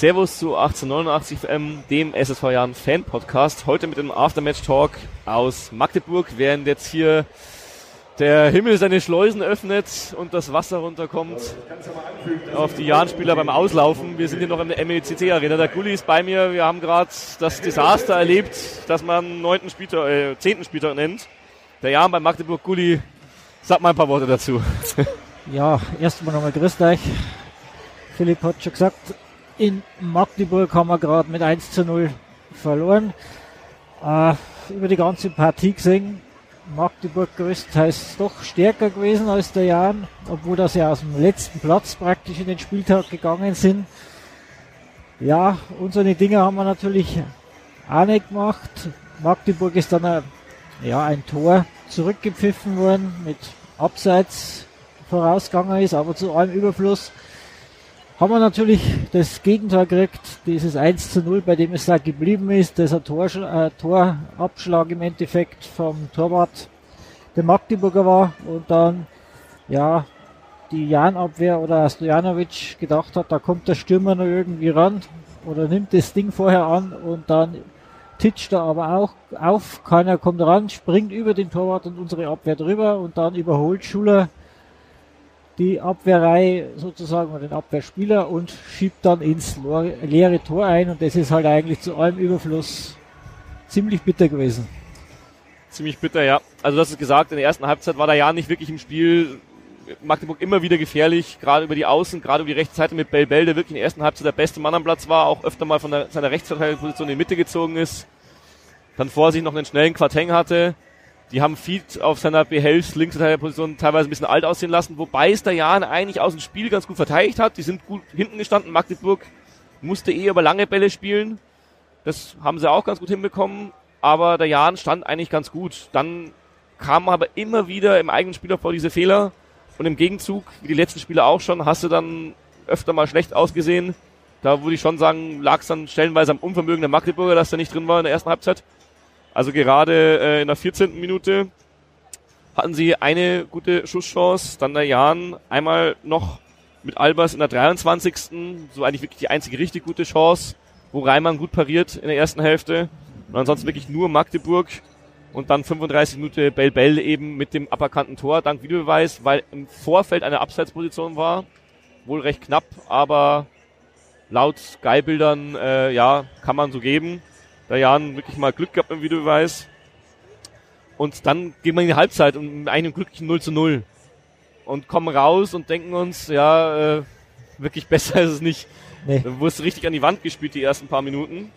Servus zu 1889 FM, dem SSV Jahren Fan Podcast. Heute mit dem Aftermatch Talk aus Magdeburg, während jetzt hier der Himmel seine Schleusen öffnet und das Wasser runterkommt auf die Jahnspieler beim Auslaufen. Wir sind hier noch in der MECC Arena. Der Gulli ist bei mir. Wir haben gerade das Desaster erlebt, dass man neunten Spieltag, äh, zehnten Spieltag nennt. Der Jan beim Magdeburg Gulli, sag mal ein paar Worte dazu. Ja, erstmal nochmal grüßt euch. Philipp hat schon gesagt, in Magdeburg haben wir gerade mit 1 zu 0 verloren. Äh, über die ganze Partie gesehen, Magdeburg größtenteils doch stärker gewesen als der Jan, obwohl das ja aus dem letzten Platz praktisch in den Spieltag gegangen sind. Ja, unsere Dinge haben wir natürlich auch nicht gemacht. Magdeburg ist dann ein, ja, ein Tor zurückgepfiffen worden mit Abseits vorausgegangen ist, aber zu allem Überfluss haben wir natürlich das Gegenteil gekriegt, dieses 1 zu 0, bei dem es da geblieben ist, das ein Tor, äh, Torabschlag im Endeffekt vom Torwart der Magdeburger war. Und dann, ja, die Jan-Abwehr oder Stojanovic gedacht hat, da kommt der Stürmer noch irgendwie ran oder nimmt das Ding vorher an und dann titscht er aber auch auf, keiner kommt ran, springt über den Torwart und unsere Abwehr drüber und dann überholt Schuler die Abwehrreihe sozusagen oder den Abwehrspieler und schiebt dann ins leere Tor ein und das ist halt eigentlich zu allem Überfluss ziemlich bitter gewesen. Ziemlich bitter, ja. Also hast es gesagt, in der ersten Halbzeit war der Jan nicht wirklich im Spiel. Magdeburg immer wieder gefährlich, gerade über die Außen, gerade über die rechte Seite mit Bell, der wirklich in der ersten Halbzeit der beste Mann am Platz war, auch öfter mal von der, seiner Rechtsverteidigungsposition in die Mitte gezogen ist. Dann vor sich noch einen schnellen Quarteng hatte. Die haben Feed auf seiner Behelfs Linksverteidigerposition teilweise ein bisschen alt aussehen lassen, wobei es der Jan eigentlich aus dem Spiel ganz gut verteidigt hat. Die sind gut hinten gestanden. Magdeburg musste eh über lange Bälle spielen. Das haben sie auch ganz gut hinbekommen. Aber der Jan stand eigentlich ganz gut. Dann kamen aber immer wieder im eigenen Spielaufbau diese Fehler. Und im Gegenzug, wie die letzten Spiele auch schon, hast du dann öfter mal schlecht ausgesehen. Da würde ich schon sagen, lag es dann stellenweise am Unvermögen der Magdeburger, dass er nicht drin war in der ersten Halbzeit. Also gerade äh, in der 14. Minute hatten sie eine gute Schusschance, dann der Jan einmal noch mit Albers in der 23. So eigentlich wirklich die einzige richtig gute Chance, wo Reimann gut pariert in der ersten Hälfte. Und ansonsten wirklich nur Magdeburg. Und dann 35 Minuten Bell Bell eben mit dem aberkannten Tor, dank Videobeweis, weil im Vorfeld eine Abseitsposition war. Wohl recht knapp, aber laut Sky-Bildern, äh, ja, kann man so geben der Jan wirklich mal Glück gehabt im Videobeweis. Und dann gehen wir in die Halbzeit und mit einem glücklichen 0 zu 0. Und kommen raus und denken uns, ja, äh, wirklich besser ist es nicht. Nee. Dann wurde es richtig an die Wand gespielt, die ersten paar Minuten.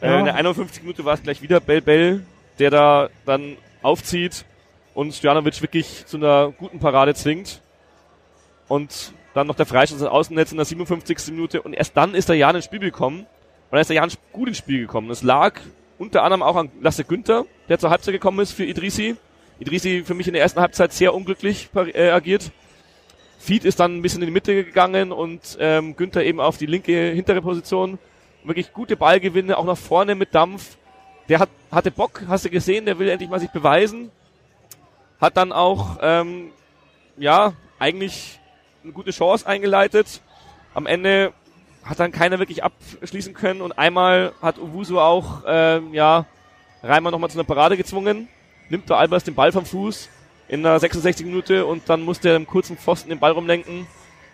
Äh, ja. Äh, in der 51. Minute war es gleich wieder Bell Bell, der da dann aufzieht und Stojanovic wirklich zu einer guten Parade zwingt. Und dann noch der Freistoß ins Außennetz in der 57. Minute. Und erst dann ist der Jan ins Spiel gekommen. Und da ist der Jan gut ins Spiel gekommen. Es lag unter anderem auch an Lasse Günther, der zur Halbzeit gekommen ist für Idrisi. Idrisi für mich in der ersten Halbzeit sehr unglücklich äh, agiert. Fied ist dann ein bisschen in die Mitte gegangen und ähm, Günther eben auf die linke hintere Position. Wirklich gute Ballgewinne, auch nach vorne mit Dampf. Der hat, hatte Bock, hast du gesehen, der will endlich mal sich beweisen. Hat dann auch, ähm, ja, eigentlich eine gute Chance eingeleitet. Am Ende hat dann keiner wirklich abschließen können. Und einmal hat Uwusu auch, ähm, ja, Reimer nochmal zu einer Parade gezwungen, nimmt der Albers den Ball vom Fuß in der 66 Minute und dann musste er im kurzen Pfosten den Ball rumlenken.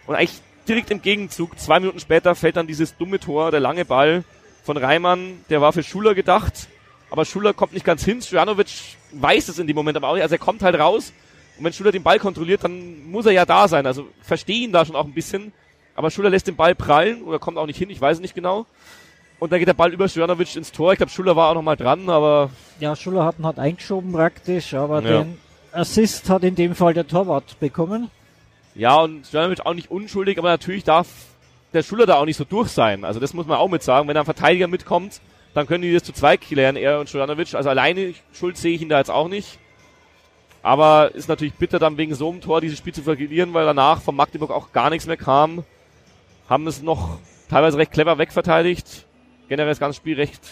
Und eigentlich direkt im Gegenzug, zwei Minuten später fällt dann dieses dumme Tor, der lange Ball von Reimann, der war für Schuler gedacht, aber Schuler kommt nicht ganz hin, Stojanovic weiß es in dem Moment aber auch nicht, also er kommt halt raus. Und wenn Schuler den Ball kontrolliert, dann muss er ja da sein, also verstehe ihn da schon auch ein bisschen, aber Schuller lässt den Ball prallen oder kommt auch nicht hin, ich weiß es nicht genau. Und dann geht der Ball über Stojanovic ins Tor. Ich glaube, Schuller war auch noch mal dran, aber... Ja, Schuller hat ihn halt eingeschoben praktisch, aber ja. den Assist hat in dem Fall der Torwart bekommen. Ja, und Stojanovic auch nicht unschuldig, aber natürlich darf der Schuller da auch nicht so durch sein. Also das muss man auch mit sagen. Wenn da ein Verteidiger mitkommt, dann können die das zu zweit klären, er und Stojanovic. Also alleine Schuld sehe ich ihn da jetzt auch nicht. Aber ist natürlich bitter, dann wegen so einem Tor dieses Spiel zu verlieren, weil danach von Magdeburg auch gar nichts mehr kam haben es noch teilweise recht clever wegverteidigt. Generell das ganze Spiel recht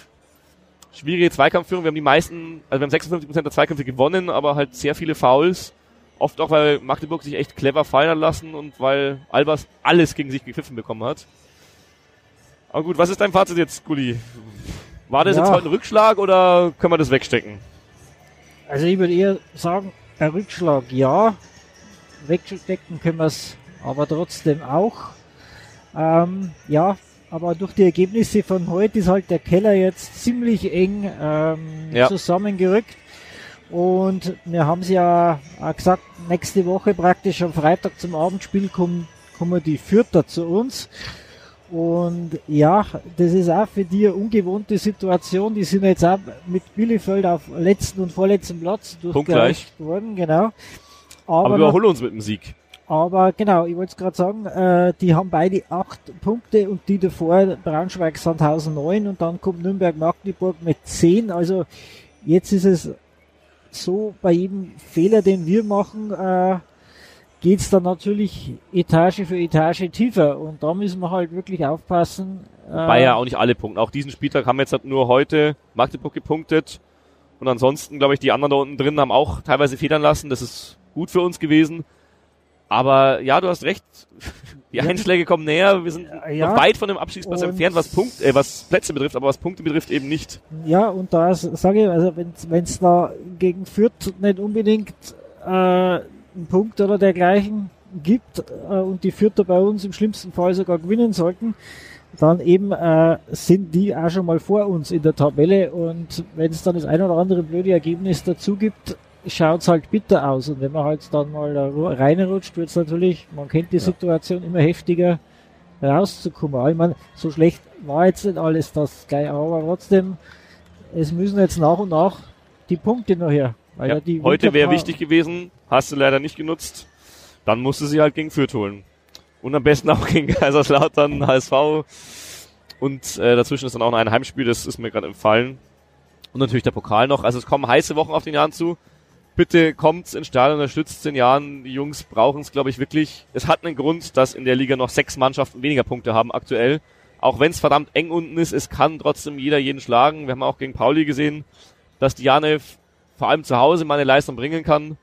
schwierige Zweikampfführung. Wir haben die meisten, also wir haben 56% der Zweikämpfe gewonnen, aber halt sehr viele Fouls. Oft auch, weil Magdeburg sich echt clever fallen lassen und weil Albers alles gegen sich gepfiffen bekommen hat. Aber gut, was ist dein Fazit jetzt, Gulli? War das Ja. jetzt heute ein Rückschlag oder können wir das wegstecken? Also ich würde eher sagen, ein Rückschlag ja. Wegstecken können wir es aber trotzdem auch. Ähm, ja, aber durch die Ergebnisse von heute ist halt der Keller jetzt ziemlich eng ähm, Ja. zusammengerückt. Und wir haben es ja auch gesagt, nächste Woche praktisch am Freitag zum Abendspiel kommen, kommen die Fürther zu uns. Und ja, das ist auch für die eine ungewohnte Situation. Die sind jetzt auch mit Bielefeld auf letzten und vorletzten Platz durchgereicht worden, genau. Aber, Aber, überholen uns mit dem Sieg. Aber genau, ich wollte es gerade sagen, äh, die haben beide acht Punkte und die davor Braunschweig Sandhausen neun und dann kommt Nürnberg Magdeburg mit zehn. Also jetzt ist es so, bei jedem Fehler, den wir machen, äh, geht's dann natürlich Etage für Etage tiefer und da müssen wir halt wirklich aufpassen. Äh, ja auch nicht alle Punkte. Auch diesen Spieltag haben jetzt halt nur heute Magdeburg gepunktet. Und ansonsten, glaube ich, die anderen da unten drin haben auch teilweise federn lassen. Das ist gut für uns gewesen. Aber ja, du hast recht. Die Einschläge kommen näher. Wir sind Ja. noch weit von dem Abstiegsplatz entfernt, was Punkt, äh, was Plätze betrifft, aber was Punkte betrifft eben nicht. Ja, und da sage ich, also wenn es da gegen Fürth nicht unbedingt äh, einen Punkt oder dergleichen gibt äh, und die Fürther bei uns im schlimmsten Fall sogar gewinnen sollten, dann eben äh, sind die auch schon mal vor uns in der Tabelle und wenn es dann das ein oder andere blöde Ergebnis dazu gibt, schaut es halt bitter aus und wenn man halt dann mal reinrutscht, wird es natürlich, man kennt die Situation immer heftiger rauszukommen. Aber Ich meine, so schlecht war jetzt nicht alles das gleich, aber trotzdem, es müssen jetzt nach und nach die Punkte noch her. Ja, Ja, heute wäre wichtig gewesen, hast du leider nicht genutzt. Dann musste sie halt gegen Fürth holen. Und am besten auch gegen Kaiserslautern, HSV. Und äh, dazwischen ist dann auch noch ein Heimspiel, das ist mir gerade empfallen. Und natürlich der Pokal noch. Also es kommen heiße Wochen auf den Jahren zu. Bitte kommt ins Stadion, unterstützt den Jahren. Die Jungs brauchen es, glaube ich, wirklich. Es hat einen Grund, dass in der Liga noch sechs Mannschaften weniger Punkte haben aktuell. Auch wenn es verdammt eng unten ist, es kann trotzdem jeder jeden schlagen. Wir haben auch gegen Pauli gesehen, dass Diane vor allem zu Hause mal eine Leistung bringen kann.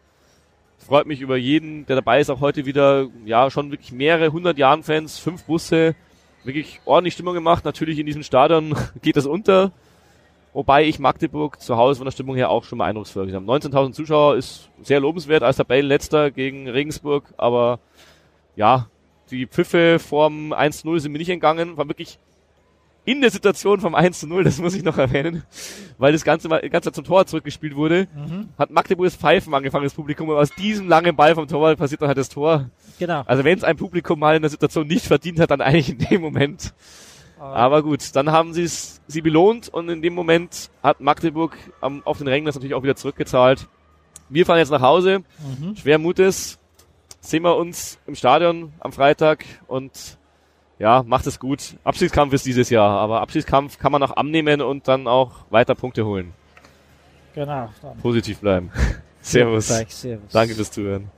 Freut mich über jeden, der dabei ist, auch heute wieder, ja, schon wirklich mehrere hundert Jahren Fans, fünf Busse, wirklich ordentlich Stimmung gemacht. Natürlich in diesem Stadion geht das unter. Wobei ich Magdeburg zu Hause von der Stimmung her auch schon mal eindrucksvoll gesehen habe. 19.000 Zuschauer ist sehr lobenswert als Tabellenletzter gegen Regensburg, aber ja, die Pfiffe vorm 1-0 sind mir nicht entgangen, war wirklich in der Situation vom 1-0, das muss ich noch erwähnen, weil das Ganze mal ganz zum Tor zurückgespielt wurde, Mhm, hat Magdeburg das Pfeifen angefangen, das Publikum, aber aus diesem langen Ball vom Torwart passiert dann halt das Tor. genau. Also wenn es ein Publikum mal in der Situation nicht verdient hat, dann eigentlich in dem Moment. Aber gut, dann haben sie es sie belohnt und in dem Moment hat Magdeburg am, auf den Rängen das natürlich auch wieder zurückgezahlt. Wir fahren jetzt nach Hause, Mhm. schwer Mutes, sehen wir uns im Stadion am Freitag und ja, macht es gut. Abschiedskampf ist dieses Jahr, aber Abschiedskampf kann man auch annehmen und dann auch weiter Punkte holen. Genau. Dann. Positiv bleiben. Servus. Servus. Danke fürs Zuhören.